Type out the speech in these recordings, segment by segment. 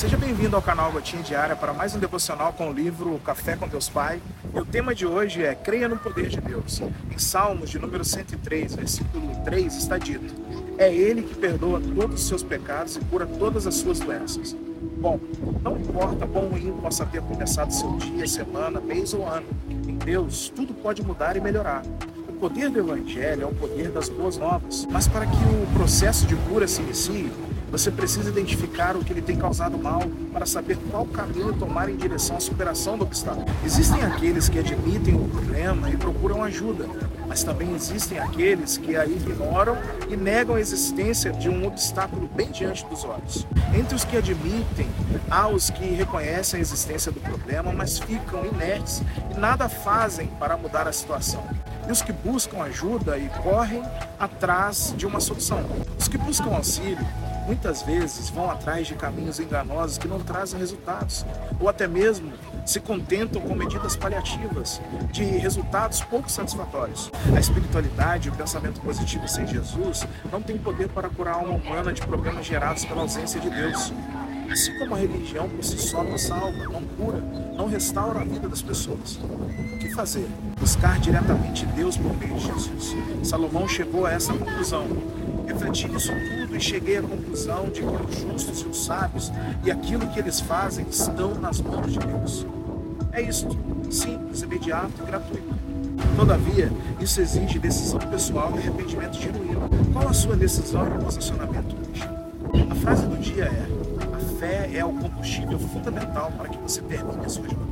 Seja bem-vindo ao canal Gotinha Diária para mais um devocional com o livro Café com Deus Pai. E o tema de hoje é Creia no Poder de Deus. Em Salmos de número 103, versículo 3, está dito: É Ele que perdoa todos os seus pecados e cura todas as suas doenças. Bom, não importa quão ruim possa ter começado seu dia, semana, mês ou ano, em Deus tudo pode mudar e melhorar. O poder do Evangelho é o poder das boas novas, mas para que o processo de cura se inicie, você precisa identificar o que lhe tem causado mal para saber qual caminho tomar em direção à superação do obstáculo. Existem aqueles que admitem o problema e procuram ajuda, mas também existem aqueles que a ignoram e negam a existência de um obstáculo bem diante dos olhos. Entre os que admitem, há os que reconhecem a existência do problema, mas ficam inertes e nada fazem para mudar a situação e os que buscam ajuda e correm atrás de uma solução. Os que buscam auxílio muitas vezes vão atrás de caminhos enganosos que não trazem resultados, ou até mesmo se contentam com medidas paliativas de resultados pouco satisfatórios. A espiritualidade e o pensamento positivo sem Jesus não tem poder para curar a alma humana de problemas gerados pela ausência de Deus. Assim como a religião por si só não salva, não cura, não restaura a vida das pessoas. O que fazer? Buscar diretamente Deus por meio de Jesus. Salomão chegou a essa conclusão. Refleti nisso tudo e cheguei à conclusão de que os justos e os sábios e aquilo que eles fazem estão nas mãos de Deus. É isto, simples, imediato e gratuito. Todavia, isso exige decisão pessoal e arrependimento genuíno. Qual a sua decisão e posicionamento hoje? A frase do dia é: fé é o combustível fundamental para que você termine a sua jornada.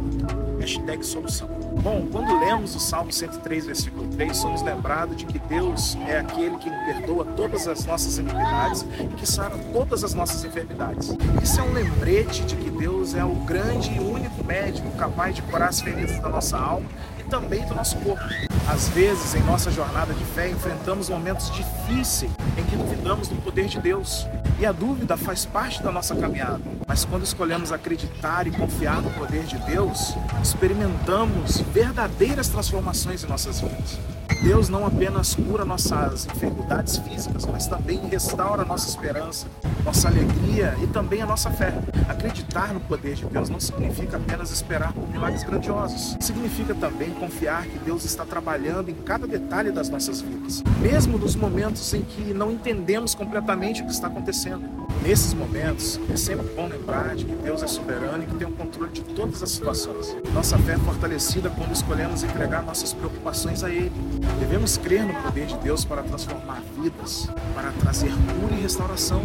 Hashtag solução. Bom, quando lemos o Salmo 103, versículo 3, somos lembrados de que Deus é aquele que perdoa todas as nossas iniquidades e que sara todas as nossas enfermidades. Isso é um lembrete de que Deus é o grande e único médico capaz de curar as feridas da nossa alma e também do nosso corpo. Às vezes, em nossa jornada de fé, enfrentamos momentos difíceis em que duvidamos do poder de Deus. E a dúvida faz parte da nossa caminhada. Mas quando escolhemos acreditar e confiar no poder de Deus, experimentamos verdadeiras transformações em nossas vidas. Deus não apenas cura nossas enfermidades físicas, mas também restaura nossa esperança, nossa alegria e também a nossa fé. Acreditar no poder de Deus não significa apenas esperar por milagres grandiosos. Significa também confiar que Deus está trabalhando em cada detalhe das nossas vidas, mesmo nos momentos em que não entendemos completamente o que está acontecendo. Nesses momentos, é sempre bom lembrar de que Deus é soberano e que tem o controle de todas as situações. Nossa fé é fortalecida quando escolhemos entregar nossas preocupações a Ele. Devemos crer no poder de Deus para transformar vidas, para trazer cura e restauração.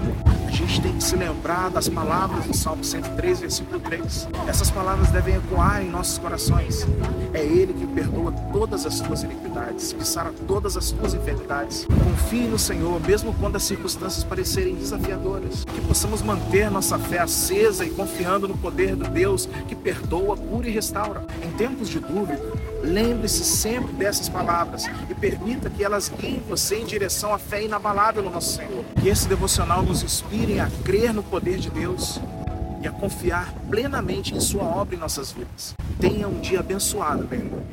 A gente tem que se lembrar das palavras do Salmo 103, versículo 3. Essas palavras devem ecoar em nossos corações. É Ele que perdoa todas as tuas iniquidades, que sara todas as tuas enfermidades. Confie no Senhor, mesmo quando as circunstâncias parecerem desafiadoras que possamos manter nossa fé acesa e confiando no poder do Deus que perdoa, cura e restaura. Em tempos de dúvida, lembre-se sempre dessas palavras e permita que elas guiem você em direção à fé inabalável no nosso Senhor. Que esse devocional nos inspire a crer no poder de Deus e a confiar plenamente em Sua obra em nossas vidas. Tenha um dia abençoado, meu irmão.